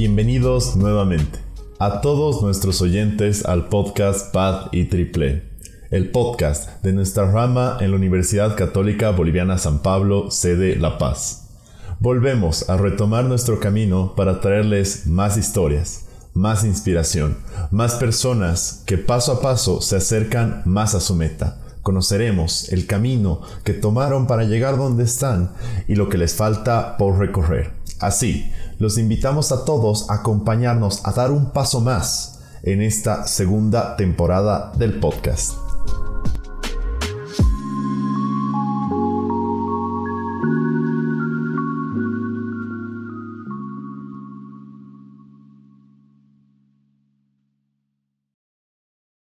Bienvenidos nuevamente a todos nuestros oyentes al podcast Paz y Triple, el podcast de nuestra rama en la Universidad Católica Boliviana San Pablo, sede La Paz. Volvemos a retomar nuestro camino para traerles más historias, más inspiración, más personas que paso a paso se acercan más a su meta conoceremos el camino que tomaron para llegar donde están y lo que les falta por recorrer. Así, los invitamos a todos a acompañarnos a dar un paso más en esta segunda temporada del podcast.